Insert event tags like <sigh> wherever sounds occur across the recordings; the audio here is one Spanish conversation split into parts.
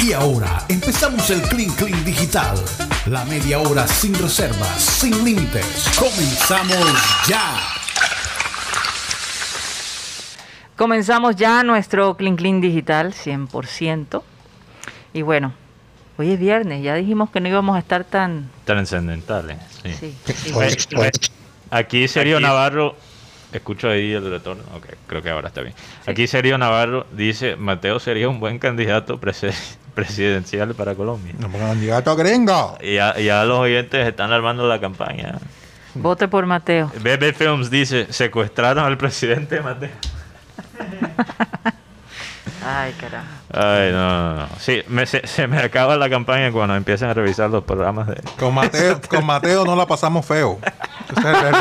Y ahora empezamos el Clean Clean Digital. La media hora sin reservas, sin límites. Comenzamos ya. Comenzamos ya nuestro Clean Clean Digital 100%. Y bueno, hoy es viernes, ya dijimos que no íbamos a estar tan... Trascendentales, sí. Sí, Pues, pues, aquí Sergio Aquí- Navarro, escucho ahí el retorno, ok, creo que ahora está bien. Aquí Sergio Navarro dice, Mateo sería un buen candidato <laughs> presidencial para Colombia. No candidato gringo. Y ya, ya los oyentes están armando la campaña. Vote por Mateo. <laughs> BB Films dice, secuestraron al presidente Mateo. <laughs> Ay, caramba. Ay, no, no, no. Sí, me- se, se me acaba la campaña cuando empiezan a revisar los programas de... Con Mateo, <laughs> con Mateo no la pasamos feo. Ese es el.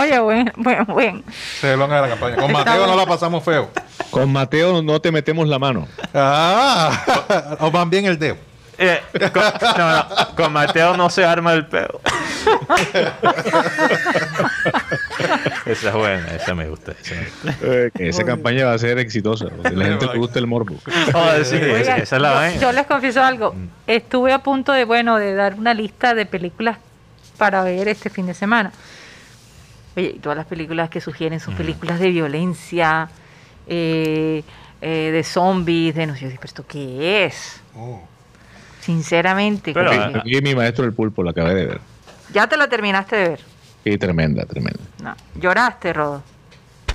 Oye, buen, buen, buen. Eslogan de la campaña. Con Mateo no bueno. la pasamos feo. Con Mateo no te metemos la mano. Ah, <laughs> o van bien el dedo. Eh, con, no, no, con Mateo no se arma el peo. esa es buena, esa me gusta. Esa me gusta. Eh, que esa campaña va a ser exitosa. porque la gente le gusta el morbo. Oh, sí, esa, Oigan, esa es la yo, vaina. yo les confieso algo. Estuve a punto de, bueno, de dar una lista de películas para ver este fin de semana. Oye, y todas las películas que sugieren son películas de violencia, eh, eh, de zombies, de no sé, yo dije, pero esto qué es? Oh. Sinceramente. Pero, ah, que- Aquí mi maestro del pulpo la acabé de ver. ya te la terminaste de ver. Y tremenda, tremenda. No. Lloraste, Rodo.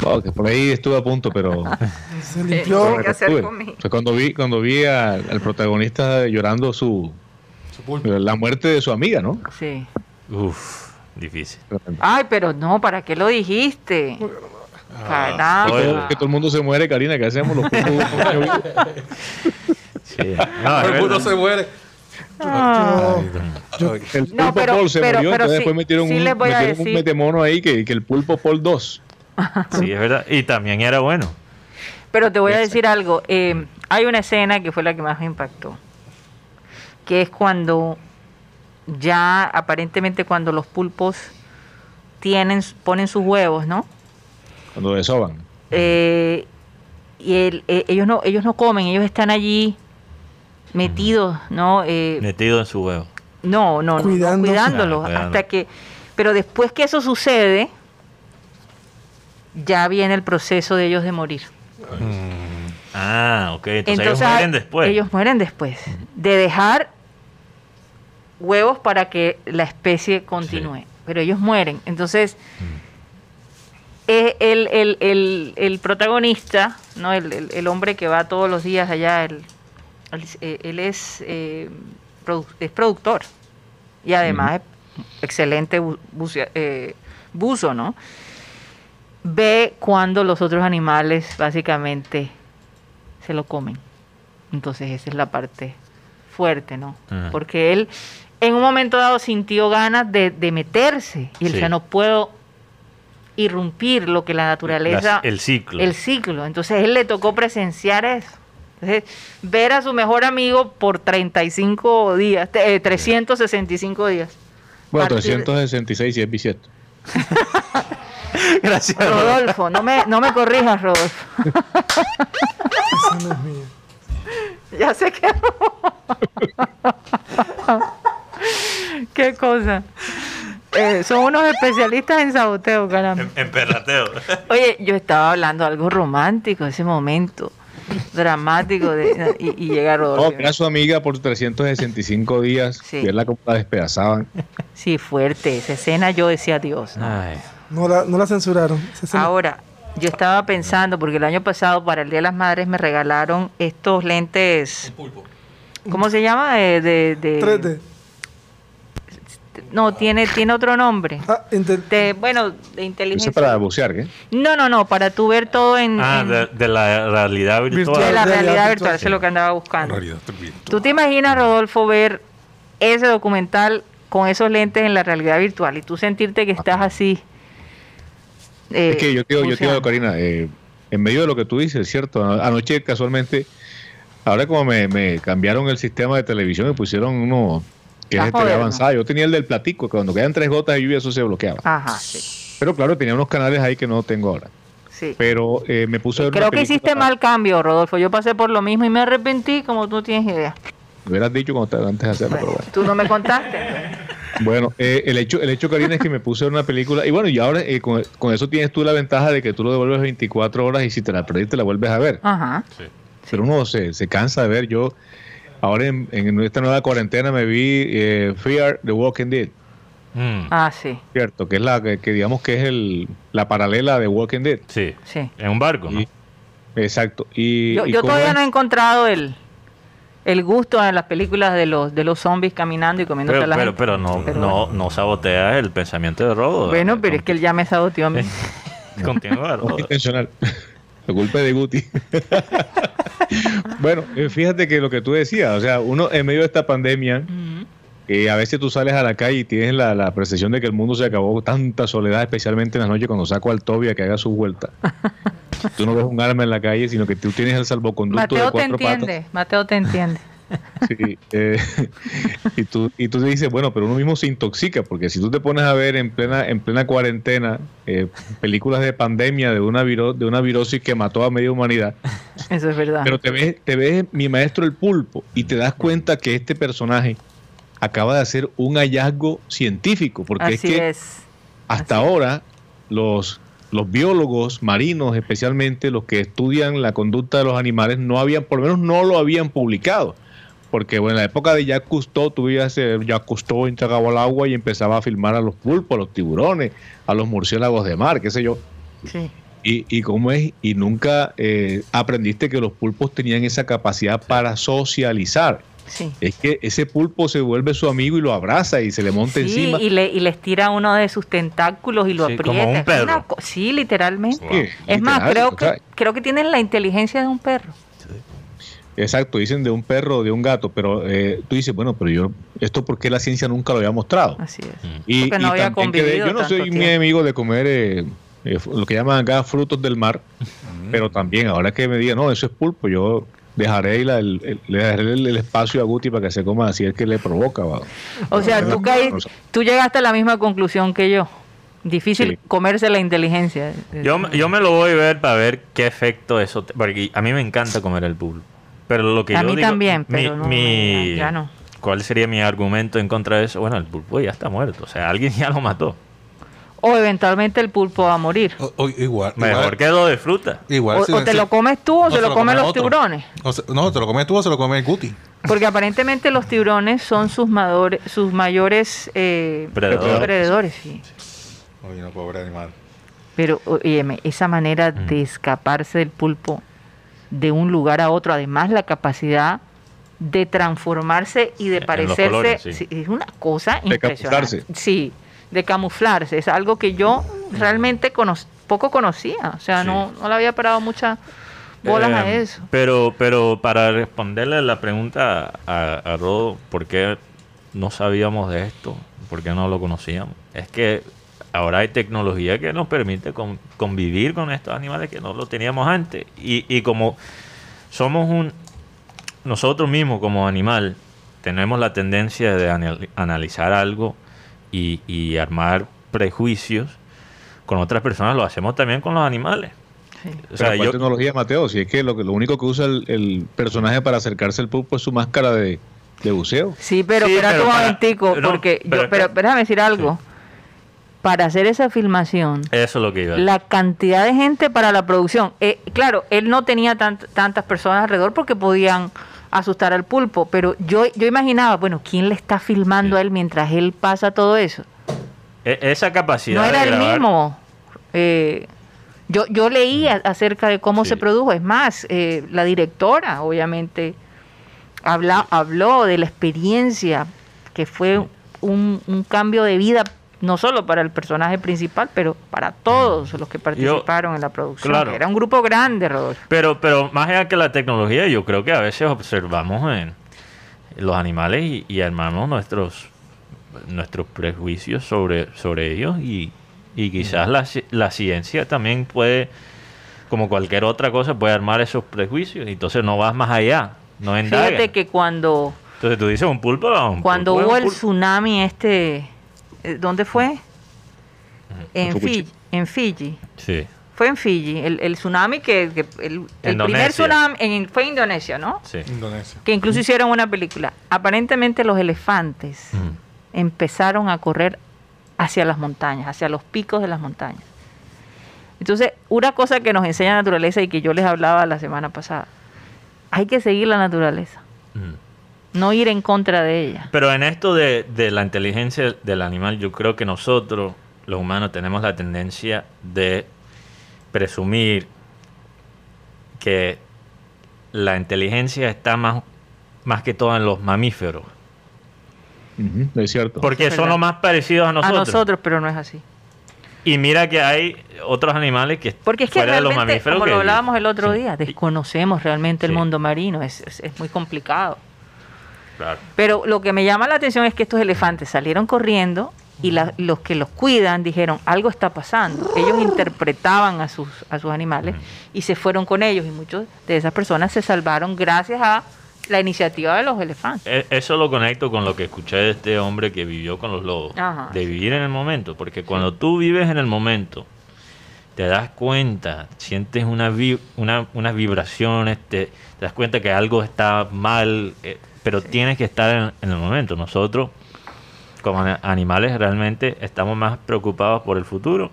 No, que por ahí estuve a punto, pero <laughs> Se limpió. ¿Qué hacer estuve. conmigo? O sea, cuando vi, cuando vi al, al protagonista llorando su Su pulpo. la muerte de su amiga, ¿no? Sí. Uf, difícil. Ay, pero no, ¿para qué lo dijiste? Caramba. oye, Que todo el mundo se muere, Karina, ¿qué hacemos? Los pulpos, <laughs> <laughs> Sí. No, Todo el mundo se muere. Ah. Yo- el No, pulpo pero- Paul se pero- murió, pero entonces sí- después metieron, sí un, les voy a metieron un decir- metemono ahí que, que el pulpo Paul 2. <laughs> Sí, es verdad. Y también era bueno. Pero te voy a decir algo. eh, hay una escena que fue la que más me impactó. Que es cuando ya aparentemente cuando los pulpos tienen, ponen sus huevos, ¿no? Cuando desoban. Eh, y el- eh, ellos no ellos no comen, ellos están allí metidos, ¿no? Eh, Metido en su huevo. no, no, Cuidándose. cuidándolos Ah, cuidando. hasta que pero después que eso sucede ya viene el proceso de ellos de morir. Ah, ok. Entonces, ellos mueren después. Ellos mueren después. De dejar huevos para que la especie continúe. Pero ellos mueren. Entonces, eh, el, el- el- el protagonista, ¿no? El, el- el hombre que va todos los días allá, el- él, eh, él es, eh, produ- es productor. Y además es excelente bu- bucea- eh, buzo, ¿no? Ve cuando los otros animales básicamente se lo comen. Entonces esa es la parte fuerte, ¿no? Porque él en un momento dado sintió ganas de, de meterse y él Sí. no puedo irrumpir lo que la naturaleza... Las- el ciclo. El ciclo. Entonces él le tocó presenciar eso. Entonces, ver a su mejor amigo por 35 días, eh, 365 días. Bueno, Partir- 366 si es bisiesto. <laughs> Gracias. Rodolfo, no me, no me corrijas, Rodolfo. Esa no es mía. <laughs> Ya sé que <laughs> Qué cosa. Eh, son unos especialistas en saboteo, caramba. En, en perrateo. Oye, yo estaba hablando algo romántico, ese momento dramático de, y, y llega Rodolfo. No, que era su amiga por 365 días. Sí. Verla como la despedazaban. Sí, fuerte. Esa escena yo decía Dios. ¿no? Ay. No la, no la censuraron. Ahora, yo estaba pensando, porque el año pasado para el Día de las Madres me regalaron estos lentes. ¿Cómo se llama? De, de- de- 3D. No, tiene, tiene otro nombre. Ah, De, bueno, de inteligencia. es para bucear, ¿qué? No, no, no, para tú ver todo en, Ah, en- de, de la realidad virtual. de la realidad realidad virtual, virtual. Eso sí. es lo que andaba buscando. ¿Tú te imaginas, Rodolfo, ver ese documental con esos lentes en la realidad virtual y tú sentirte que estás así? eh, Es que yo te digo, yo te digo? Karina, eh, en medio de lo que tú dices, ¿cierto? Ano- Anoche casualmente, ahora como me, me cambiaron el sistema de televisión y pusieron uno que es moderno. avanzada, yo tenía el del platico, que cuando quedan tres gotas de lluvia eso se bloqueaba. Ajá, sí, Pero claro, tenía unos canales ahí que no tengo ahora. Sí. Pero eh, me puse a ver una Creo que hiciste mal cambio, Rodolfo. Yo pasé por lo mismo y me arrepentí como tú tienes idea. Me hubieras dicho cuando te- antes de hacerlo, pero bueno. Tú no me contaste. <laughs> Bueno, eh, el hecho, el hecho, Karina, es que me puse a ver una película. Y bueno, y ahora eh, con, con eso tienes tú la ventaja de que tú lo devuelves 24 horas y si te la perdiste la vuelves a ver. Ajá. Sí. Pero uno se, se cansa de ver. Yo, ahora en, en esta nueva cuarentena me vi eh, Fear the Walking Dead, Mm, Ah, sí, ¿cierto? Que es la que, que digamos que es el, la paralela de Walking Dead. sí. sí. En un barco, ¿no? Y- exacto. Y, Yo, y yo cómo todavía es- no he encontrado el, el gusto en las películas de los, de los zombies caminando y comiéndose Pero, a la pero, gente. pero no, Pero no, no saboteas el pensamiento de Rodo. Bueno, pero es que él ya me saboteó a mí. <laughs> Continúa, <laughs> Rodo. intencional. La culpa es de Guti. <laughs> bueno, eh, fíjate que lo que tú decías, o sea, uno en medio de esta pandemia, eh, a veces tú sales a la calle y tienes la, la percepción de que el mundo se acabó, tanta soledad, especialmente en las noches cuando saco al Toby a que haga su vuelta. <laughs> tú no ves un arma en la calle, sino que tú tienes el salvoconducto de Mateo te cuatro patas. entiende, Mateo te entiende. Sí, eh, <laughs> y, tú, y tú dices, bueno, pero uno mismo se intoxica, porque si tú te pones a ver en plena, en plena cuarentena eh, películas de pandemia de una, viro- de una virosis que mató a media humanidad, <laughs> Eso es verdad. pero te ves, te ves mi maestro el pulpo y te das cuenta que este personaje acaba de hacer un hallazgo científico, porque Así es que es. hasta ahora los, los biólogos marinos, especialmente los que estudian la conducta de los animales, no habían, por lo menos no lo habían publicado. Porque bueno, en la época de Jacques Cousteau, tú veías, eh, Jacques Cousteau entregaba al agua y empezaba a filmar a los pulpos, a los tiburones, a los murciélagos de mar, qué sé yo. Sí. Y, y cómo es, y nunca eh, aprendiste que los pulpos tenían esa capacidad para socializar. Sí. Es que ese pulpo se vuelve su amigo y lo abraza y se le monta Sí, encima. y le, y le estira uno de sus tentáculos y lo Sí, aprieta. como un Es perro. una sí, literalmente. Wow. Es más, creo que, creo que tienen la inteligencia de un perro. Exacto, dicen de un perro o de un gato, pero eh, tú dices, bueno, pero yo, ¿esto por qué la ciencia nunca lo había mostrado? Así es. Mm. Y, Porque no y había también que de- convivido yo no soy muy tiempo. amigo de comer eh, eh, lo que llaman acá frutos del mar, pero también ahora que me digan, no, eso es pulpo, yo dejaré, la- el, el- le dejaré el, el espacio a Guti para que se coma así es que le provoca. va. O sea, tú, caí- tú llegaste a la misma conclusión que yo. Difícil Sí. comerse la inteligencia. Yo, me- yo me lo voy a ver para ver qué efecto eso... te- porque a mí me encanta comer el pulpo. Pero lo que A yo mí digo, también, mi- pero no, mi- ya no. ¿Cuál sería mi argumento en contra de eso? Bueno, el pulpo ya está muerto. O sea, alguien <laughs> ya lo mató. O eventualmente el pulpo va a morir. O- o- igual. Mejor igual, que lo disfruta. igual O, si- o te si- lo comes tú o no, se lo comen los otro. tiburones. O se- no, te lo comes tú o se lo come el Guti. Porque aparentemente los tiburones son sus, madores, sus mayores eh, Predadores. predadores, sí. Oye, no, pobre animal. Pero, óyeme, esa manera Mm. de escaparse del pulpo de un lugar a otro, además la capacidad de transformarse y de parecerse, colores, sí. sí, es una cosa De impresionante. camuflarse. Sí, de camuflarse, es algo que yo realmente cono- poco conocía, o sea, Sí. no, no le había parado muchas bolas a Eh, eso. Pero, pero para responderle la pregunta a, a Rodo, ¿por qué no sabíamos de esto? ¿Por qué no lo conocíamos? Es que ahora hay tecnología que nos permite con- convivir con estos animales que no lo teníamos antes. Y, y como somos un... Nosotros mismos como animal tenemos la tendencia de anal- analizar algo y, y armar prejuicios con otras personas, lo hacemos también con los animales. Sí. O sea, Pero ¿cuál yo, tecnología, Mateo? Si es que lo, que- lo único que usa el, el personaje para acercarse al pulpo es su máscara de, de buceo. Sí, pero Sí, espérate pero un momentico, no, porque pero yo, pero, espera- déjame decir algo. Para hacer esa filmación, eso es lo que iba a la cantidad de gente para la producción. eh, claro, él no tenía tant- tantas personas alrededor porque podían asustar al pulpo, pero yo, yo imaginaba, bueno, ¿quién le está filmando Sí. a él mientras él pasa todo eso? E- esa capacidad No era de el mismo. Eh, yo, yo leí a- acerca de cómo Sí. se produjo. Es más, eh, la directora, obviamente, habla, habló de la experiencia que fue un, un cambio de vida, no solo para el personaje principal, pero para todos los que participaron en la producción. claro. Era un grupo grande, Rodolfo. Pero, pero más allá que la tecnología, yo creo que a veces observamos en los animales y, y armamos nuestros nuestros prejuicios sobre, sobre ellos y, y quizás la, la ciencia también puede, como cualquier otra cosa, puede armar esos prejuicios y entonces no vas más allá, no indagas. Fíjate que cuando, Entonces tú dices un pulpo, un cuando pulpo hubo un el tsunami este, ¿dónde fue? En. Fiji, en Fiji. Sí. fue en Fiji, el, el tsunami que, que el, el primer tsunami en, fue en Indonesia, ¿no? Sí. Indonesia. Que incluso hicieron una película. Aparentemente los elefantes Mm. empezaron a correr hacia las montañas, hacia los picos de las montañas. Entonces, una cosa que nos enseña la naturaleza y que yo les hablaba la semana pasada, hay que seguir la naturaleza, Mm. No ir en contra de ella. Pero en esto de, de la inteligencia del animal, yo creo que nosotros, los humanos, tenemos la tendencia de presumir que la inteligencia está más, más que todo en los mamíferos. Ujú, es cierto. Porque Es son los más parecidos a A nosotros. nosotros, pero no es así. Y mira que hay otros animales que Porque es que fuera de los realmente, mamíferos como que- lo hablábamos el otro Sí. día, desconocemos realmente el mundo marino, es, es- es muy complicado. Claro. Pero lo que me llama la atención es que estos elefantes salieron corriendo y la- los que los cuidan dijeron, algo está pasando. Ellos interpretaban a sus, a sus animales y se fueron con ellos y muchos de esas personas se salvaron gracias a la iniciativa de los elefantes. E- Eso lo conecto con lo que escuché de este hombre que vivió con los lobos. Ajá. De vivir en el momento. Porque cuando tú vives en el momento, te das cuenta, sientes una vi- una- unas vibraciones, te, te das cuenta que algo está mal, eh, pero tienes que estar en, en el momento. Nosotros, como animales, realmente estamos más preocupados por el futuro.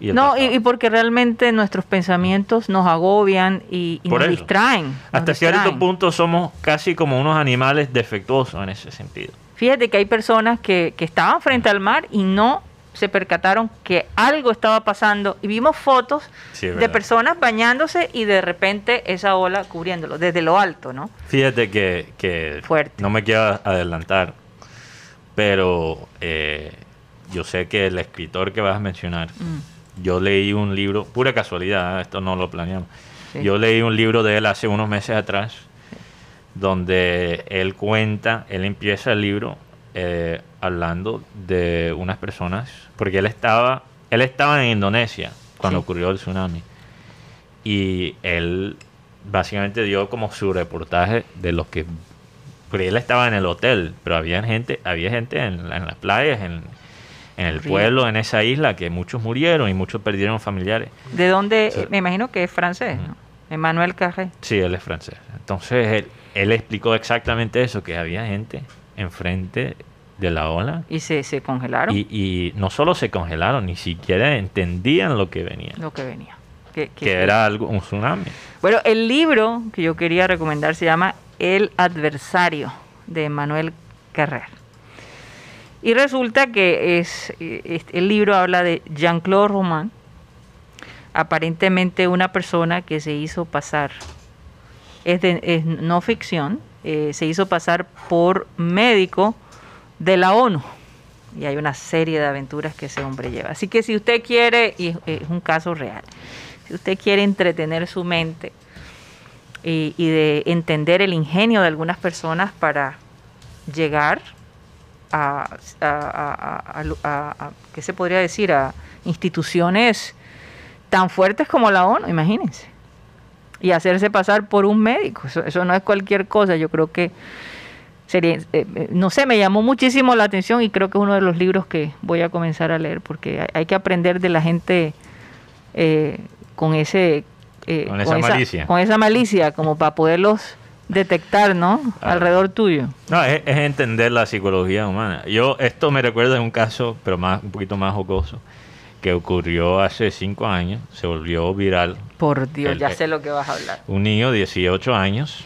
Y el No, y, porque realmente nuestros pensamientos nos agobian y, y Por nos eso. distraen. nos Hasta cierto punto somos casi como unos animales defectuosos en ese sentido. Fíjate que hay personas que, que estaban frente al mar y no se percataron que algo estaba pasando y vimos fotos Sí, de personas bañándose y de repente esa ola cubriéndolo desde lo alto, ¿no? Fíjate que, que Fuerte. no me quiero adelantar, pero eh, yo sé que el escritor que vas a mencionar, Mm, yo leí un libro, pura casualidad, ¿eh? esto no lo planeamos, Sí. yo leí un libro de él hace unos meses atrás, donde él cuenta, él empieza el libro eh, hablando de unas personas, porque él estaba, él estaba en Indonesia cuando Sí. ocurrió el tsunami, y él básicamente dio como su reportaje de los que porque él estaba en el hotel pero había gente había gente en, en las playas en, en el Río. pueblo en esa isla que muchos murieron y muchos perdieron familiares ¿De dónde? Sí. Me imagino que es francés, ¿no? Emmanuel Carré. sí él es francés entonces él, él explicó exactamente eso que había gente enfrente de la ola. Y se, se congelaron. Y, y no solo se congelaron ni siquiera entendían lo que venía. Lo que venía. Que, que- que era algo un tsunami. Bueno, el libro que yo quería recomendar se llama El adversario de Manuel Carrer. Y resulta que es, eh, el libro habla de Jean-Claude Roman, aparentemente una persona que se hizo pasar, es, de, es no ficción, eh, se hizo pasar por médico de la ONU. Y hay una serie de aventuras que ese hombre lleva. Así que si usted quiere, y es- un caso real, si usted quiere entretener su mente y, de entender el ingenio de algunas personas para llegar a, a- a- ¿qué se podría decir? A instituciones tan fuertes como la ONU, imagínense. Y hacerse pasar por un médico. Eso, eso no es cualquier cosa. Yo creo que sería, eh, eh, no sé, me llamó muchísimo la atención y creo que es uno de los libros que voy a comenzar a leer porque hay, hay que aprender de la gente eh, con ese eh, Con esa malicia. con esa malicia como para poderlos detectar, ¿no? Alrededor tuyo. No, es, es entender la psicología humana. Yo, esto me recuerda de un caso, pero más, un poquito más jocoso, que ocurrió hace cinco años, se volvió viral. Por Dios, El- ya eh, sé lo que vas a hablar. Un niño de 18 años,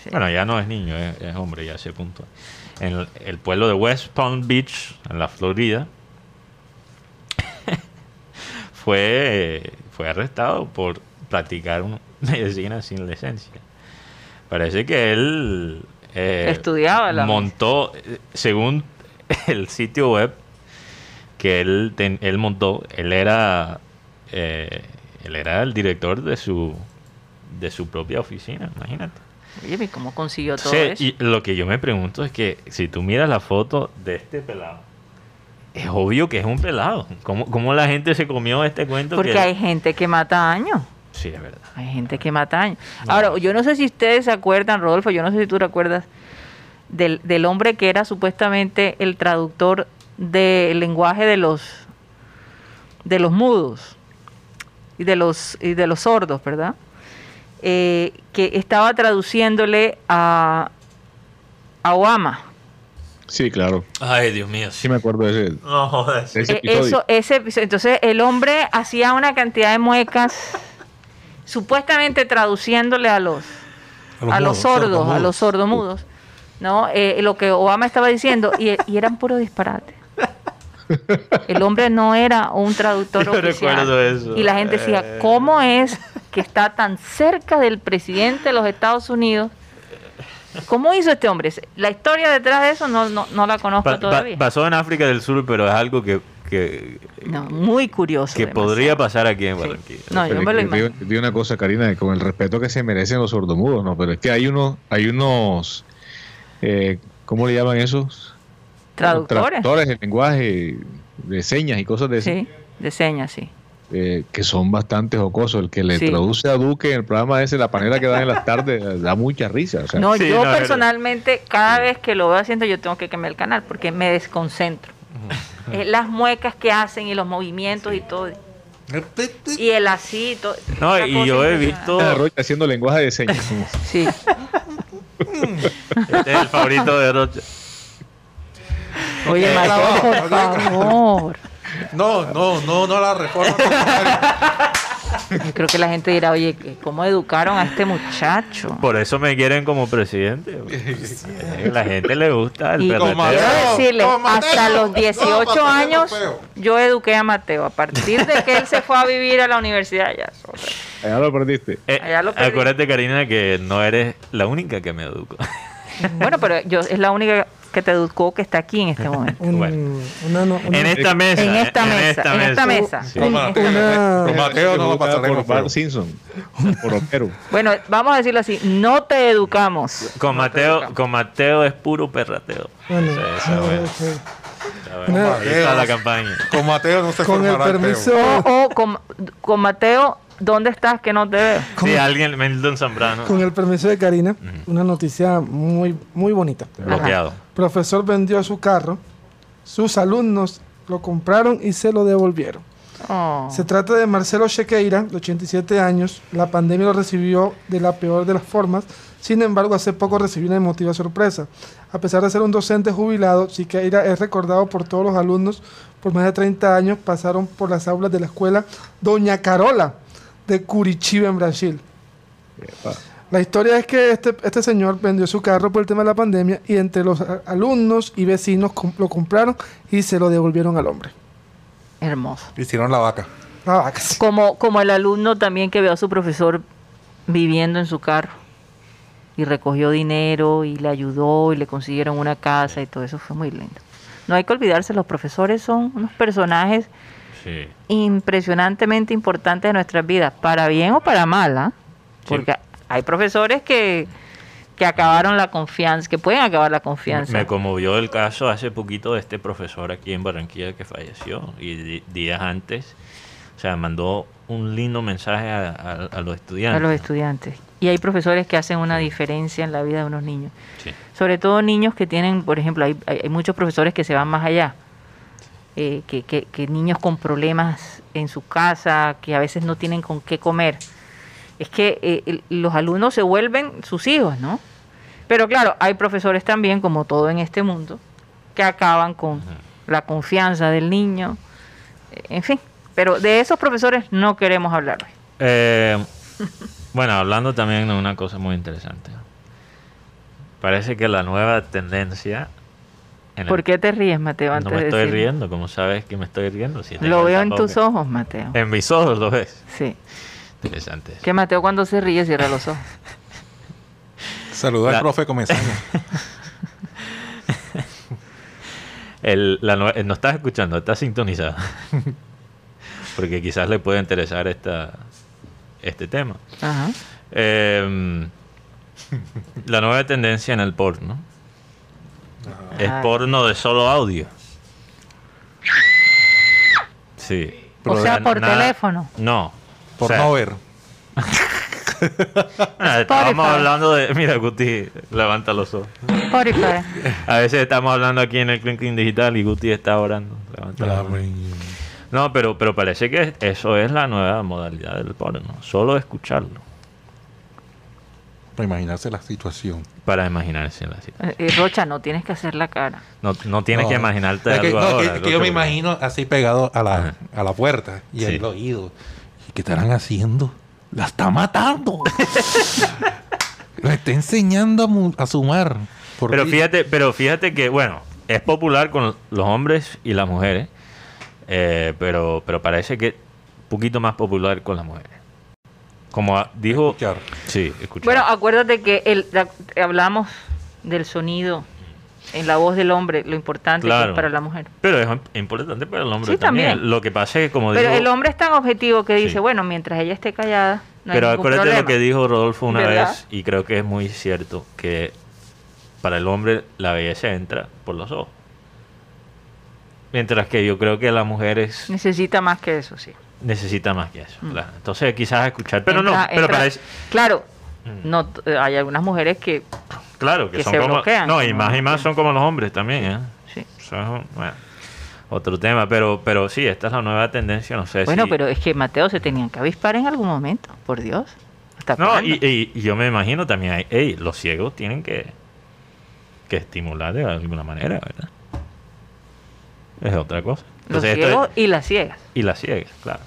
Sí. bueno, ya no es niño, es, es hombre ya a ese punto, en el, el pueblo de West Palm Beach, en la Florida, <laughs> fue, fue arrestado por practicar una <laughs> medicina sin licencia. Parece que él eh, Estudiaba la montó, eh, según el sitio web que él, ten- él montó, él era, eh, él era el director de su, de su propia oficina, imagínate. Oye, ¿y cómo consiguió todo eso? y lo que yo me pregunto es que si tú miras la foto de este pelado, es obvio que es un pelado. ¿Cómo, cómo la gente se comió este cuento? Porque que- hay gente que mata años. Sí, es verdad. Hay gente que mata años. Ahora, yo no sé si ustedes se acuerdan, Rodolfo, yo no sé si tú recuerdas del, del hombre que era supuestamente el traductor del lenguaje de los de los mudos. y de los, y de los sordos, ¿verdad? Eh, que estaba traduciéndole a, a Obama. Sí, claro. Ay, Dios mío. Sí me acuerdo de ese, No jodas. de ese Eh, episodio. eso, ese episodio. Entonces el hombre hacía una cantidad de muecas, supuestamente traduciéndole a los, a los mudos, sordos, a los sordomudos, ¿no? Eh, lo que Obama estaba diciendo, y, y eran puro disparate. El hombre no era un traductor <laughs> Yo oficial. recuerdo eso. Y la gente decía, Eh. ¿cómo es que está tan cerca del presidente de los Estados Unidos? ¿Cómo hizo este hombre? La historia detrás de eso no, no, no la conozco Pa- pa- todavía. pasó en África del Sur, pero es algo que, que, No, muy curioso. que demasiado. podría pasar aquí en Barranquilla. No, yo me lo digo una cosa, Karina, con el respeto que se merecen los sordomudos, ¿no? Pero es que hay unos, hay unos, eh, ¿cómo le llaman esos? Traductores. Traductores de lenguaje, de señas y cosas de eso, Sí, de señas, sí. eh, que son bastante jocosos. El que le Sí. traduce a Duque en el programa ese, la panera que dan en las tardes, <laughs> da mucha risa. O sea, No, Sí, yo no, personalmente, cada vez que lo veo haciendo, yo tengo que cambiar el canal porque me desconcentro. Eh, las muecas que hacen y los movimientos y todo. Y el así y todo. No, y yo he visto. Haciendo lenguaje de señas. Sí. Este es el favorito de Rocha. Oye, Mateo, por favor. No, no, no, no la reforma. creo que la gente dirá, oye, ¿qué- ¿cómo educaron a este muchacho? Por eso me quieren como presidente. A la gente le gusta el Y quiero decirle, hasta los No, 18 Mateo, años Mateo. yo eduqué a Mateo. A partir de que él se fue a vivir a la universidad, ya. Allá lo perdiste. Eh, Allá lo acuérdate, Karina, que no eres la única que me educo. Bueno, pero yo es la única que te educó que está aquí en este <laughs> momento. Un- Bueno. una, no- una- En esta mesa. En esta mesa, en esta mesa. Sí. En Toma, esta Mateo, mesa. Con Mateo no lo Educada pasaremos por Bart. Simpson. Por. <laughs> Bueno, vamos a decirlo así, no te educamos. Con Mateo, con Mateo es puro perrateo. bueno, Sí, esa. Ahí está la campaña. Con Mateo no se Con el formará el permiso. O, o con, con Mateo, ¿dónde estás que no te veo? Sí, alguien, Meldon Zambrano, con el permiso de Karina, una noticia muy, muy bonita. bloqueado. profesor vendió su carro, sus alumnos lo compraron y se lo devolvieron. Oh. Se trata de Marcelo Chequeira, de 87 años. La pandemia lo recibió de la peor de las formas. Sin embargo, hace poco recibió una emotiva sorpresa. A pesar de ser un docente jubilado, Chequeira es recordado por todos los alumnos por más de 30 años. Pasaron por las aulas de la escuela Doña Carola de Curitiba, en Brasil. La historia es que este, este señor vendió su carro por el tema de la pandemia y entre los alumnos y vecinos com- lo compraron y se lo devolvieron al hombre. Hermoso. Hicieron la vaca. La vaca, sí. Como, como el alumno también que vio a su profesor viviendo en su carro y recogió dinero y le ayudó y le consiguieron una casa y todo eso fue muy lindo. No hay que olvidarse, los profesores son unos personajes Sí. impresionantemente importantes de nuestras vidas, para bien o para mal, ¿ah? Sí. Porque hay profesores que, que acabaron la confianza, que pueden acabar la confianza. Me conmovió el caso hace poquito de este profesor aquí en Barranquilla que falleció y días antes, o sea, mandó un lindo mensaje a, a- a los estudiantes. a los estudiantes. Y hay profesores que hacen una diferencia en la vida de unos niños. Sí. Sobre todo niños que tienen, por ejemplo, hay- hay muchos profesores que se van más allá. Eh, que, que- que niños con problemas en su casa, que a veces no tienen con qué comer. Es que eh, los alumnos se vuelven sus hijos, ¿no? Pero claro, hay profesores también, como todo en este mundo, que acaban con la confianza del niño. En fin, pero de esos profesores no queremos hablar hoy. Eh, bueno, hablando también de una cosa muy interesante. Parece que la nueva tendencia... el- ¿Por qué te ríes, Mateo? No Antes me de estoy decirlo? riendo, como sabes que me estoy riendo. Si Lo veo en tus ojos, Mateo. En mis ojos lo ves. Sí. Interesante. Que Mateo cuando se ríe cierra los ojos. <laughs> Saluda La- al profe Comesaña. <laughs> El, la nue- eh, no estás escuchando, estás sintonizado. <laughs> Porque quizás le pueda interesar esta, este tema. Ajá. Eh, la nueva tendencia en el porno es Ah. porno de solo audio. Sí. O sea, por nada- teléfono. No. Por O sea, no ver. <laughs> ah, estábamos hablando de. <laughs> Mira, Guti, levanta los ojos. Spotify. <laughs> A veces estamos hablando aquí en el Clinking Digital y Guti está orando. Levanta la mano. No, pero, pero parece que eso es la nueva modalidad del porno. Solo escucharlo. Para imaginarse la situación. Para imaginarse la situación. Eh, eh, Rocha, no tienes que hacer la cara. No, no tienes No. que imaginarte Es que, algo no, que- ahora. que yo me imagino así pegado a la, Ajá. a la puerta y Sí. el oído. ¿Y qué estarán haciendo? ¡La está matando! <laughs> La está enseñando a, sumar. Pero fíjate, pero fíjate que, bueno, es popular con los hombres y las mujeres, eh, pero, pero parece que un poquito más popular con las mujeres. Como dijo... Escuchar. Sí, escuchar. Bueno, acuérdate que el, la- hablamos del sonido en la voz del hombre, lo importante que Claro. es para la mujer. pero es importante para el hombre Sí, también. también. Lo que pasa es que, como Pero el hombre es tan objetivo que dice, Sí. bueno, mientras ella esté callada, no hay pero ningún acuérdate problema. lo que dijo Rodolfo una ¿Verdad? vez, y creo que es muy cierto, que para el hombre la belleza entra por los ojos. Mientras que yo creo que la mujer es- Necesita más que eso, sí. Necesita más que eso. Mm. claro. Entonces quizás escuchar, pero no, Entra- pero entra- para eso- Claro, Mm. no, eh, hay algunas mujeres que... Claro, que, que son se como... bloquean, no, y más y más son como los hombres también, ¿eh? Sí. Bueno, otro tema, pero pero sí, esta es la nueva tendencia, no sé Bueno, si... pero es que Mateo se tenían que avispar en algún momento, por Dios. ¿Hasta No, y, y- y yo me imagino también, hay- ey, los ciegos tienen que, que estimular de alguna manera, ¿verdad? Es otra cosa. Los es- ciegos y las ciegas. y las ciegas, claro.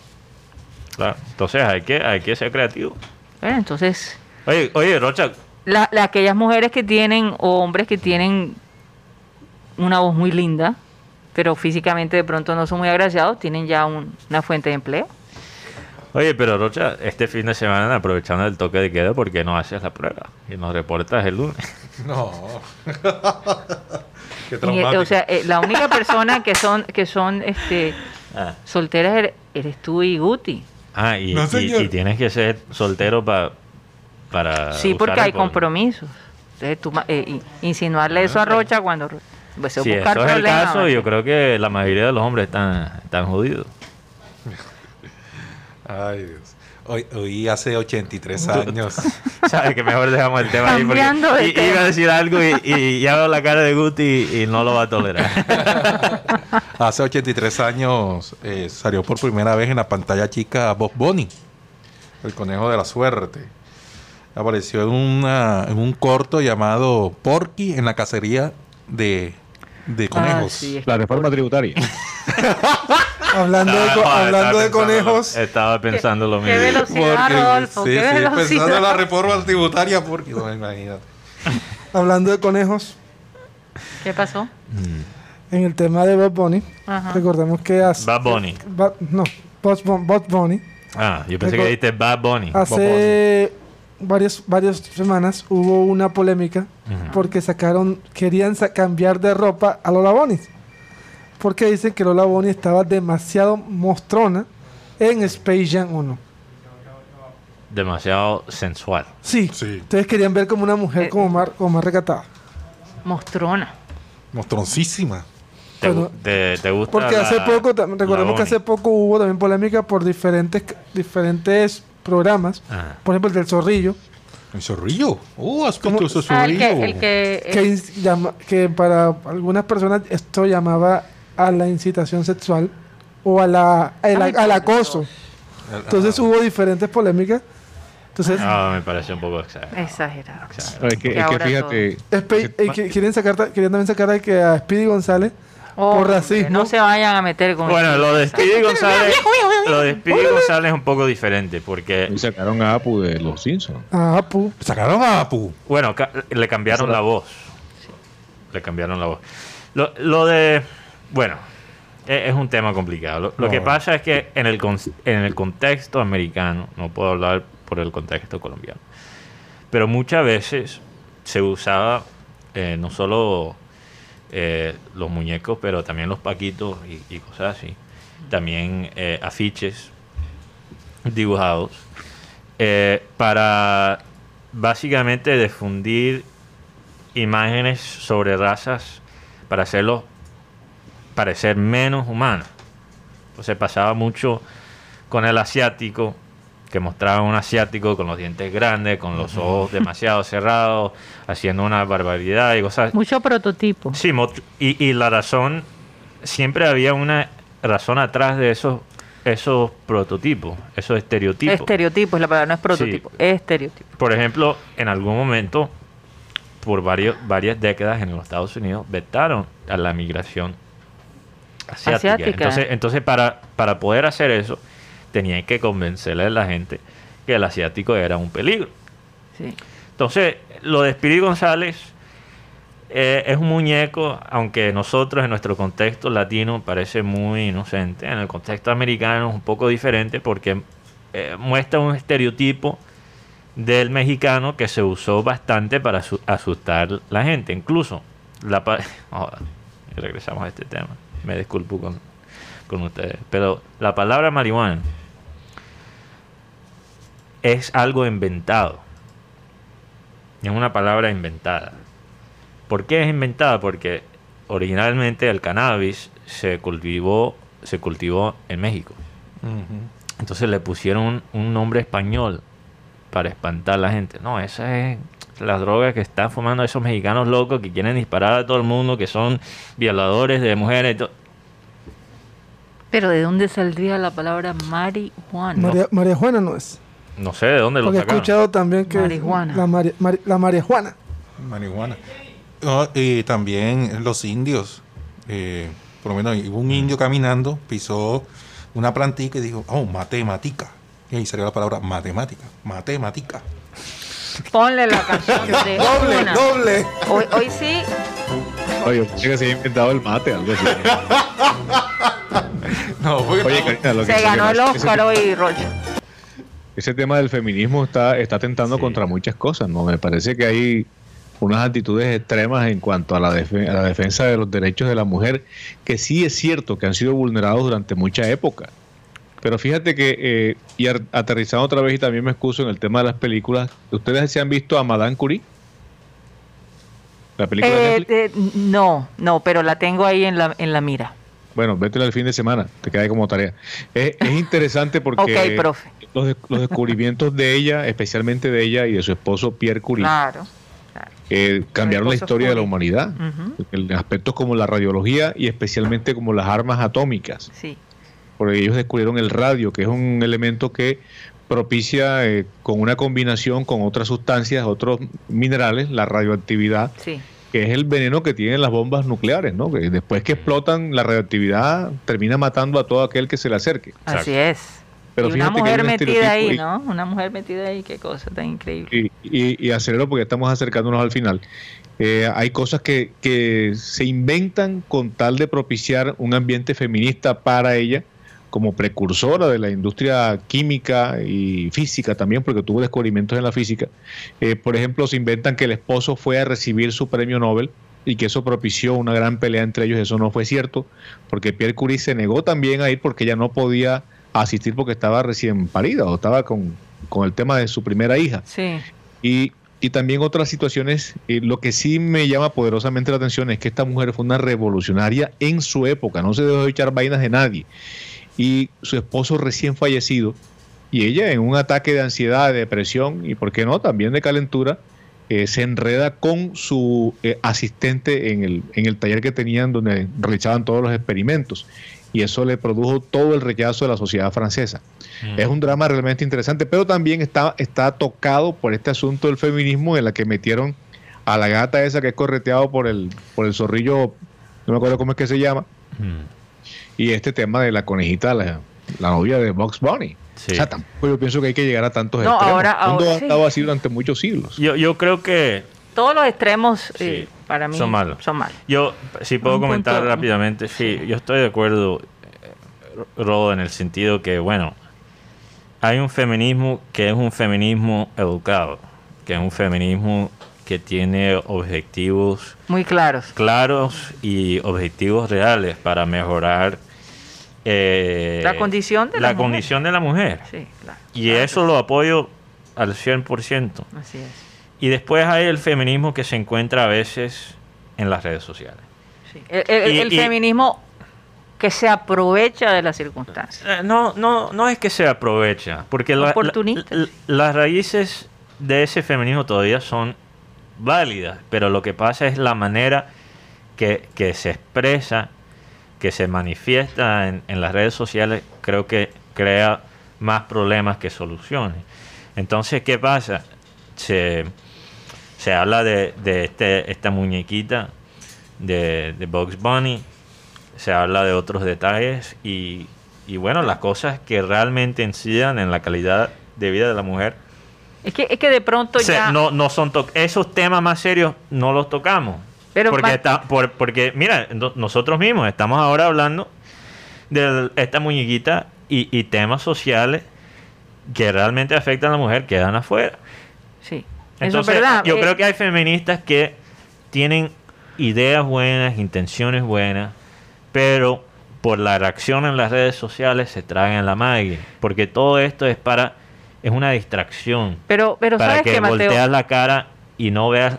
Claro. Entonces hay que, hay que ser creativo. Bueno, entonces, Oye, oye, Rocha, la, la- aquellas mujeres que tienen, o hombres que tienen una voz muy linda, pero físicamente de pronto no son muy agraciados, tienen ya un- una fuente de empleo. Oye, pero Rocha, este fin de semana, aprovechando el toque de queda, ¿por qué no haces la prueba? Y nos reportas el lunes. <laughs> No. <laughs> Qué Y, eh, traumático. o sea, eh, la única persona que son, que son este, Ah, solteras er- eres tú y Guti. Ah, y, No, y- y tienes que ser soltero pa- para... sí, porque hay compromisos. Entonces, tú, eh, in- insinuarle eso a Rocha cuando... Pues, eso Si es eso es el caso, ¿vale? yo creo que la mayoría de los hombres están, están jodidos. Ay, Dios. Hoy, hoy hace 83 años. <laughs> ¿Sabes? Que mejor dejamos el tema ahí. Porque Cambiando de tema. iba a decir algo y, y ya veo la cara de Guti y, y no lo va a tolerar. <laughs> Hace 83 años eh, salió por primera vez en la pantalla chica Bob Bunny, el conejo de la suerte. Apareció en, una, en un corto llamado Porky en la cacería de, de Ah, conejos. sí, La reforma tributaria. Hablando de, co- Estaba- hablando de estaba pensando conejos, lo- estaba pensando lo Qué mismo. velocidad, Rodolfo, sí, qué sí, velocidad. pensando en la reforma tributaria, Porky, no, imagínate. <laughs> hablando de conejos, ¿Qué pasó? Mm. En el tema de Bob Bunny, Ajá. recordemos que hace... Bad Bunny. Ba- no, Bob, Bob Bunny, Ah, yo pensé que dijiste Bad Bunny. hace varias, varias semanas hubo una polémica porque sacaron, querían sa- cambiar de ropa a Lola Bunny. Porque dicen que Lola Bunny estaba demasiado mostrona en Space Jam 1. Demasiado sensual. Sí, Sí. entonces querían ver como una mujer Eh, como más, como más recatada. Mostrona. Mostroncísima. ¿Te, Bueno, te- te gusta Porque la- hace poco, recordemos que hace poco hubo también polémica por diferentes, diferentes programas. Ajá. Por ejemplo, el del zorrillo, El zorrillo. Oh, has visto ese Ah, el zorrillo. que, el que, que, ins- llama- que para algunas personas esto llamaba a la incitación sexual o a la, a la- Ay, al acoso. Entonces hubo diferentes polémicas. Entonces, Ah, me parece un poco exagerado. Exagerado. No, es que, Que es que ahora fíjate, Spe- eh, que- quieren sacar, querían también sacar a, que a Speedy González por Hombre, racismo. No se vayan a meter con Bueno, lo de Speedy <laughs> González, lo de Speedy González es un poco diferente porque, y sacaron a Apu de los Simpsons. a Apu. Sacaron a Apu. bueno, ca- le cambiaron la voz. Le cambiaron la voz. Lo, lo de, bueno, e- es un tema complicado. Lo, lo No. que pasa es que en el, con- en el contexto americano, no puedo hablar por el contexto colombiano, pero muchas veces se usaba eh, no solo eh, los muñecos, pero también los paquitos y, cosas así. También eh, afiches dibujados eh, para básicamente difundir imágenes sobre razas para hacerlos parecer menos humanos. Entonces pasaba mucho con el asiático, que mostraba un asiático con los dientes grandes, con los ojos demasiado cerrados, haciendo una barbaridad y cosas. Mucho prototipo. Sí, y, y la razón, siempre había una razón atrás de esos esos prototipos, esos estereotipos. Estereotipo es la palabra, no es prototipo, es estereotipo. Por ejemplo, en algún momento, por varios, varias décadas en los Estados Unidos, vetaron a la migración asiática. Asiática. Entonces, entonces para, para poder hacer eso, tenían que convencerle a la gente que el asiático era un peligro. Sí. Entonces, lo de Spirit González eh, es un muñeco, aunque nosotros en nuestro contexto latino parece muy inocente, en el contexto americano es un poco diferente porque eh, muestra un estereotipo del mexicano que se usó bastante para asu- asustar la gente. Incluso, la pa- Ahora, <laughs> regresamos a este tema. Me disculpo con, con ustedes. Pero la palabra marihuana es algo inventado. Es una palabra inventada. ¿Por qué es inventada? Porque originalmente el cannabis se cultivó, se cultivó en México. Entonces le pusieron un, un nombre español para espantar a la gente. No, esa es la droga que están fumando esos mexicanos locos que quieren disparar a todo el mundo, que son violadores de mujeres. y todo. Pero ¿de dónde saldría la palabra marihuana? María, María Juana no es. No sé de dónde lo Porque he sacaron. escuchado también que Marihuana. la, Mari- la. Marihuana. No, y también los indios. eh, por lo menos hubo un indio caminando, pisó una plantita y dijo, oh, matemática. Y ahí salió la palabra matemática. Matemática. Ponle la <laughs> canción de Doble, una. doble. Hoy, hoy sí, Oye, pensé que se había inventado el mate, algo así. <laughs> No, Oye, no. Karina, lo que se ganó el Oscar hoy, Rocha. Ese tema del feminismo está, está atentando Sí. contra muchas cosas, ¿no? Me parece que hay unas actitudes extremas en cuanto a la, defe- a la defensa de los derechos de la mujer, que sí es cierto que han sido vulnerados durante mucha época. Pero fíjate que, eh, y aterrizando otra vez, y también me excuso en el tema de las películas, ¿ustedes se han visto a Madame Curie? La película de Eh, Netflix. eh, no, no, pero la tengo ahí en la, en la mira. Bueno, vétela el fin de semana, te queda como tarea. Es, es interesante porque profe. los, de- los descubrimientos de ella, especialmente de ella y de su esposo Pierre Curie, Claro. claro. eh, cambiaron la historia de la humanidad. En aspectos como la radiología y especialmente como las armas atómicas. Sí. Porque ellos descubrieron el radio, que es un elemento que propicia eh, con una combinación con otras sustancias, otros minerales, la radioactividad, Sí. Que es el veneno que tienen las bombas nucleares, ¿no? Que después que explotan, la radioactividad termina matando a todo aquel que se le acerque. Así es. Pero y una fíjate que hay mujer un metida ahí, ¿no? Una mujer metida ahí, qué cosa tan increíble. y, y, y acelero porque estamos acercándonos al final. Eh, hay cosas que, que se inventan con tal de propiciar un ambiente feminista para ella, como precursora de la industria química y física también, porque tuvo descubrimientos en la física. Eh, por ejemplo, se inventan que el esposo fue a recibir su premio Nobel y que eso propició una gran pelea entre ellos. Eso no fue cierto, porque Pierre Curie se negó también a ir porque ella no podía asistir porque estaba recién parida o estaba con, con el tema de su primera hija. Sí. Y, y también otras situaciones, eh, lo que sí me llama poderosamente la atención es que esta mujer fue una revolucionaria en su época, no se dejó de echar vainas de nadie. Y su esposo recién fallecido, y ella en un ataque de ansiedad, de depresión y, ¿por qué no?, también de calentura, eh, se enreda con su eh, asistente en el, en el taller que tenían donde realizaban todos los experimentos. Y eso le produjo todo el rechazo de la sociedad francesa. Mm. Es un drama realmente interesante, pero también está, está tocado por este asunto del feminismo en la que metieron a la gata esa que es correteado por el, por el zorrillo, no me acuerdo cómo es que se llama, Mm. Y este tema de la conejita, la, la novia de Box Bunny. Sí. O sea, tampoco yo pienso que hay que llegar a tantos No, extremos. ahora- El mundo ahora ha sí. estado así durante muchos siglos. Yo, yo creo que Todos los extremos, Sí, eh, para mí, son malos. Son malos. Yo, si puedo Un comentar punto- rápidamente, sí, yo estoy de acuerdo, eh, Rodo, en el sentido que, bueno, hay un feminismo que es un feminismo educado, que es un feminismo que tiene objetivos Muy claros. claros y objetivos reales para mejorar eh, La condición de la mujer. condición de la mujer. Sí, claro. Y Claro eso lo apoyo al 100%. sí. Así es. Y después hay el feminismo que se encuentra a veces en las redes sociales. Sí. El, el- Y- el y- feminismo que se aprovecha de las circunstancias. Eh, No, no, no es que se aprovecha, porque la- la- la- las raíces de ese feminismo todavía son válidas, pero lo que pasa es la manera que, que se expresa que se manifiesta en, las redes sociales, creo que crea más problemas que soluciones. Entonces, ¿qué pasa? Se, se habla de, de este, esta muñequita de, de Bugs Bunny, se habla de otros detalles y, y bueno, las cosas que realmente incidan en la calidad de vida de la mujer. Es que, es que de pronto O sea, ya... no, no son to- esos temas más serios no los tocamos. Pero porque, está, por- porque mira, no- nosotros mismos estamos ahora hablando de esta muñequita y, y temas sociales que realmente afectan a la mujer quedan afuera. Sí, eso Entonces, es verdad. yo Eh, creo que hay feministas que tienen ideas buenas, intenciones buenas, pero por la reacción en las redes sociales se tragan la magia. Porque todo esto es para, es una distracción. Pero, pero para sabes que que, Mateo, volteas la cara y no veas.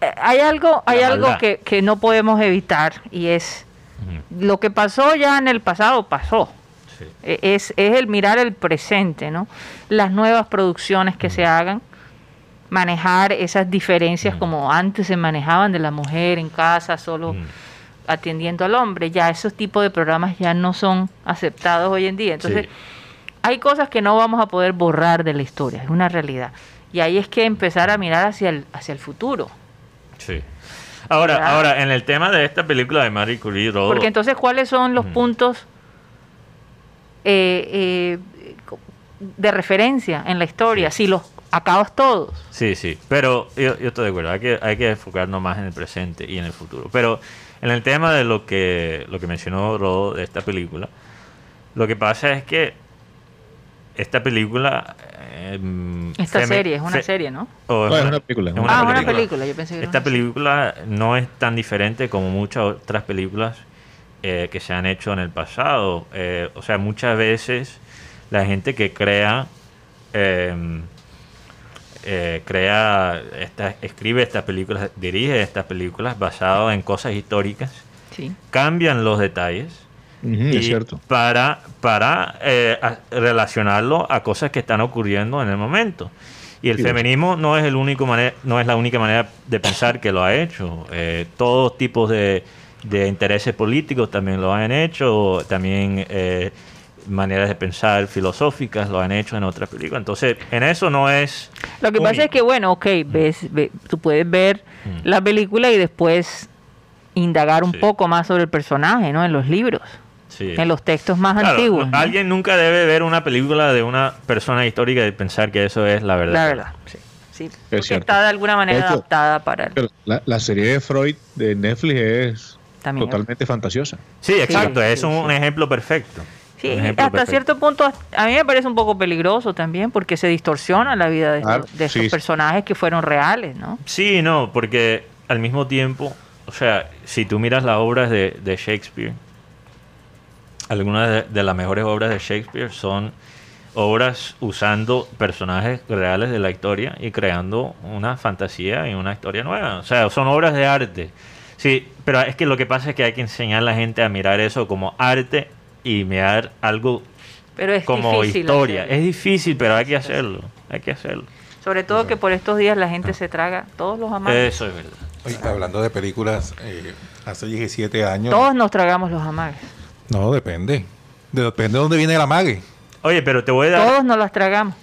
eh, hay algo, hay algo que, que no podemos evitar y es lo que pasó ya en el pasado pasó. sí. E- Es, es el mirar el presente, ¿no? Las nuevas producciones que se hagan, manejar esas diferencias como antes se manejaban de la mujer en casa solo atendiendo al hombre. Ya esos tipos de programas ya no son aceptados hoy en día. Entonces, Sí. Hay cosas que no vamos a poder borrar de la historia, es una realidad. Y ahí es que empezar a mirar hacia el, hacia el futuro. Sí. Ahora, ¿Verdad? ahora, en el tema de esta película de Marie Curie, Rodo, Porque entonces, ¿cuáles son los puntos eh, eh, de referencia en la historia? Sí. Si los acabas todos. Sí, sí, pero yo, yo estoy de acuerdo, hay que, hay que enfocarnos más en el presente y en el futuro. Pero en el tema de lo que, lo que mencionó Rodo de esta película, lo que pasa es que esta película... eh, Esta serie, es una serie, ¿no? o No, es una película. es es ah, una película. película, yo pensé que era Esta una serie. película no es tan diferente como muchas otras películas eh, que se han hecho en el pasado. Eh, o sea, muchas veces la gente que crea, eh, eh, crea, esta- escribe estas películas, dirige estas películas basadas en cosas históricas, Sí. cambian los detalles. Y es cierto. Para, para eh, a- relacionarlo a cosas que están ocurriendo en el momento. Y el Sí, feminismo no es el único mane- no es la única manera de pensar que lo ha hecho. Eh, todos tipos de, de intereses políticos también lo han hecho, también eh, maneras de pensar filosóficas lo han hecho en otras películas. Entonces, en eso no es... Lo que pasa es que, bueno, ok, ves, ve- tú puedes ver Mm. la película y después indagar un Sí. poco más sobre el personaje, ¿no? En los libros, Sí. en los textos más Claro, antiguos. ¿no? Alguien nunca debe ver una película de una persona histórica y pensar que eso es la verdad. La verdad, sí. sí porque cierto. está de alguna manera De hecho, adaptada para el, la, la serie de Freud de Netflix es también. totalmente fantasiosa. Sí, exacto. Sí, es sí, un sí. ejemplo perfecto. Sí, Un ejemplo hasta perfecto. cierto punto a mí me parece un poco peligroso también porque se distorsiona la vida de, Claro, estos, de estos sí. personajes que fueron reales, ¿no? Sí, no, porque al mismo tiempo, o sea, si tú miras las obras de, de Shakespeare, algunas de, de las mejores obras de Shakespeare son obras usando personajes reales de la historia y creando una fantasía y una historia nueva. O sea, son obras de arte. Sí, pero es que lo que pasa es que hay que enseñar a la gente a mirar eso como arte y mirar algo Pero es como difícil historia. hacerlo. Es difícil, pero hay que hacerlo. Hay que hacerlo. Sobre todo que por estos días la gente se traga todos los amagues. Eso es verdad. Oye, hablando de películas, eh, hace 17 años. Todos nos tragamos los amagues. No, depende. De- depende de dónde viene el amague. Oye, pero te voy a dar... Todos nos las tragamos.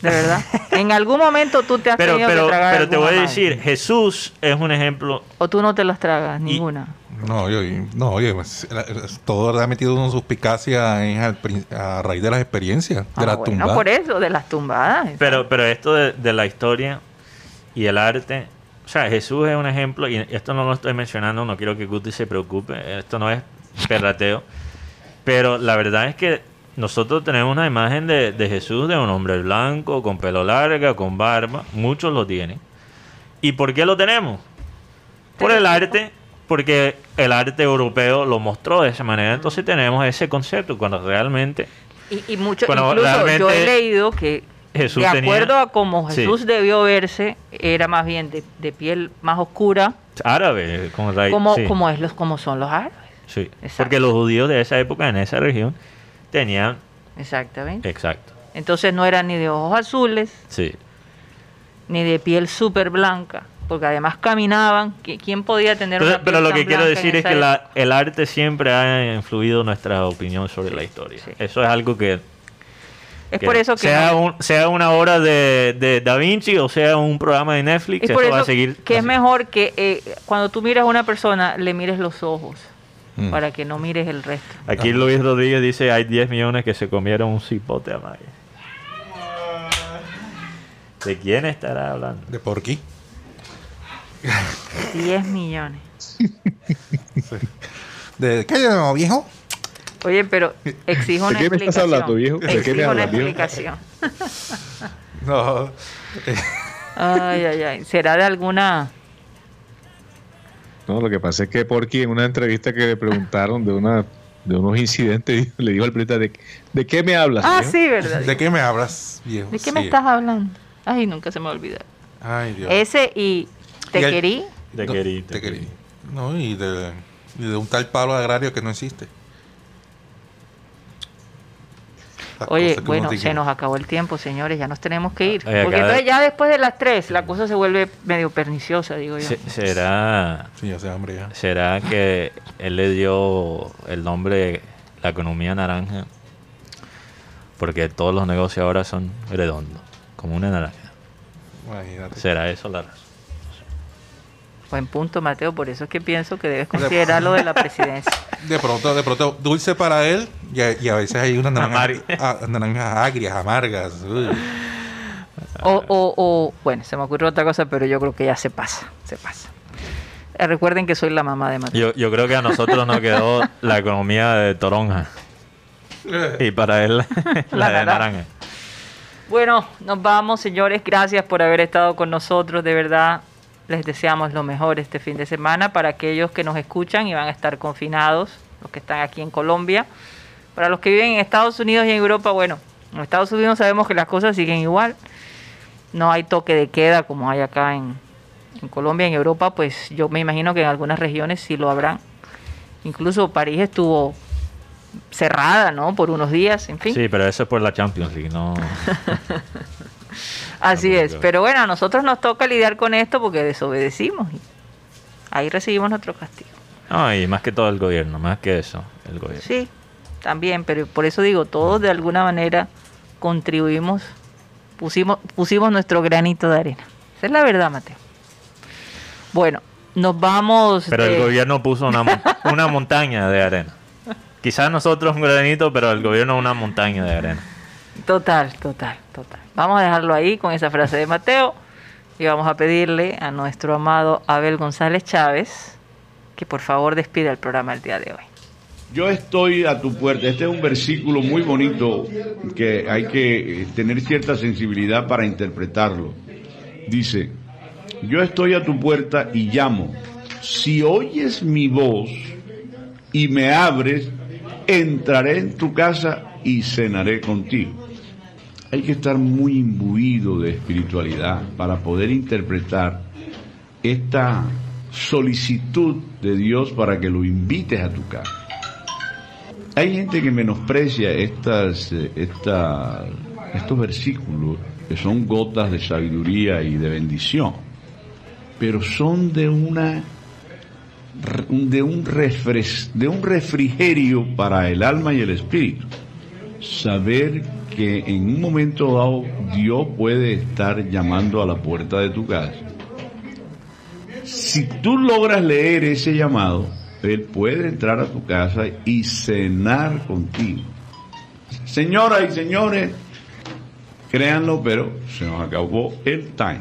De verdad. <laughs> en algún momento tú te has Pero, tenido pero, que tragar pero te voy a decir, Jesús es un ejemplo. O tú no te las tragas, ninguna. No, yo, no, oye, pues, la- todo ha metido una suspicacia en al a raíz de las experiencias, de Ah, las bueno, tumbadas. por eso, de las tumbadas. Pero, pero esto de, de la historia y el arte, o sea, Jesús es un ejemplo, y esto no lo estoy mencionando, no quiero que Guti se preocupe, esto no es perrateo, pero la verdad es que nosotros tenemos una imagen de, de Jesús de un hombre blanco, con pelo larga, con barba, muchos lo tienen. ¿Y por qué lo tenemos? Por el arte, porque el arte europeo lo mostró de esa manera, entonces tenemos ese concepto cuando realmente Y, y mucho, incluso yo he leído que Jesús de tenía- acuerdo a cómo Sí. Jesús debió verse, era más bien de, de piel más oscura, árabe, como, sí. como, es los, como son los árabes. Sí, Exacto. porque los judíos de esa época, en esa región, tenían... Exactamente. Exacto, Entonces no eran ni de ojos azules, sí. ni de piel súper blanca, porque además caminaban. ¿qui- ¿Quién podía tener Entonces, una pero piel lo tan que quiero decir es que la- el arte siempre ha influido nuestra opinión sobre la historia. sí. Eso es algo que, Es por eso que sea, no- un- sea una obra de, de Da Vinci o sea un programa de Netflix, Es eso va a seguir. que es mejor que eh, cuando tú miras a una persona, le mires los ojos, Mm. para que no mires el resto. Aquí Luis Rodríguez dice hay 10 millones que se comieron un cipote a Maya. ¿De quién estará hablando? De por aquí. 10 millones. ¿De qué no, viejo? Oye, pero exijo una ¿De qué me estás explicación. hablando, viejo? ¿De qué me Exijo una hablas, viejo? explicación. <laughs> No. Ay, ay, ay. ¿Será de alguna...? No, lo que pasa es que Porky en una entrevista que le preguntaron de una de unos incidentes <laughs> le dijo al periodista de, ¿de qué me hablas? Ah, viejo?" sí, ¿verdad? ¿De qué me hablas, viejo? ¿De qué me estás hablando? Ay, nunca se me va a olvidar. Ay, Dios. Ese y te Y el- querí. No, querí, te te querí. querí. No, y de, y de un tal palo agrario que no existe. Oye, cosas que bueno, uno se nos acabó el tiempo, señores, ya nos tenemos que ir. Oye, Porque entonces ya después de las 3 la cosa se vuelve medio perniciosa, digo yo. Se- ¿Será, Sí, ya se hambre ya. ¿Será que él le dio el nombre la economía naranja? Porque todos los negocios ahora son redondos, como una naranja. Imagínate. ¿Será eso la razón? Buen punto, Mateo, por eso es que pienso que debes considerar lo de la <laughs> presidencia. De pronto, de pronto, dulce para él y a, y a veces hay unas naranjas, agrias, amargas. uy. O, o, o, bueno, se me ocurrió otra cosa, pero yo creo que ya se pasa, se pasa. Eh, recuerden que soy la mamá de Mateo. Yo, yo creo que a nosotros nos quedó la economía de toronja. Y para él la, <laughs> La de naranja. naranja. Bueno, nos vamos, señores. Gracias por haber estado con nosotros. De verdad, les deseamos lo mejor este fin de semana para aquellos que nos escuchan y van a estar confinados, los que están aquí en Colombia. Para los que viven en Estados Unidos y en Europa, bueno, en Estados Unidos sabemos que las cosas siguen igual. No hay toque de queda como hay acá en, en Colombia. En Europa, pues yo me imagino que en algunas regiones sí lo habrán. Incluso París estuvo cerrada, ¿no? Por unos días, en fin. Sí, pero eso es por la Champions League, no. <laughs> Así es, pero bueno, a nosotros nos toca lidiar con esto porque desobedecimos y ahí recibimos nuestro castigo. No, y más que todo el gobierno, más que eso, el gobierno. Sí, también, pero por eso digo, todos de alguna manera contribuimos, pusimos, pusimos nuestro granito de arena. Esa es la verdad, Mateo. Bueno, nos vamos. Pero el de- gobierno puso una, <laughs> una montaña de arena. Quizás nosotros un granito, pero el gobierno una montaña de arena. Total, total, total. Vamos a dejarlo ahí con esa frase de Mateo y vamos a pedirle a nuestro amado Abel González Chávez que por favor despida el programa el día de hoy. Yo estoy a tu puerta. Este es un versículo muy bonito que hay que eh, tener cierta sensibilidad para interpretarlo. Dice, yo estoy a tu puerta y llamo. Si oyes mi voz y me abres, entraré en tu casa y cenaré contigo. Hay que estar muy imbuido de espiritualidad para poder interpretar esta solicitud de Dios para que lo invites a tu casa. Hay gente que menosprecia estas, eh, esta- estos versículos que son gotas de sabiduría y de bendición, pero son de una de un, refres- de un refrigerio para el alma y el espíritu. Saber que en un momento dado Dios puede estar llamando a la puerta de tu casa. Si tú logras leer ese llamado, Él puede entrar a tu casa y cenar contigo. Señoras y señores, créanlo, pero se nos acabó el time.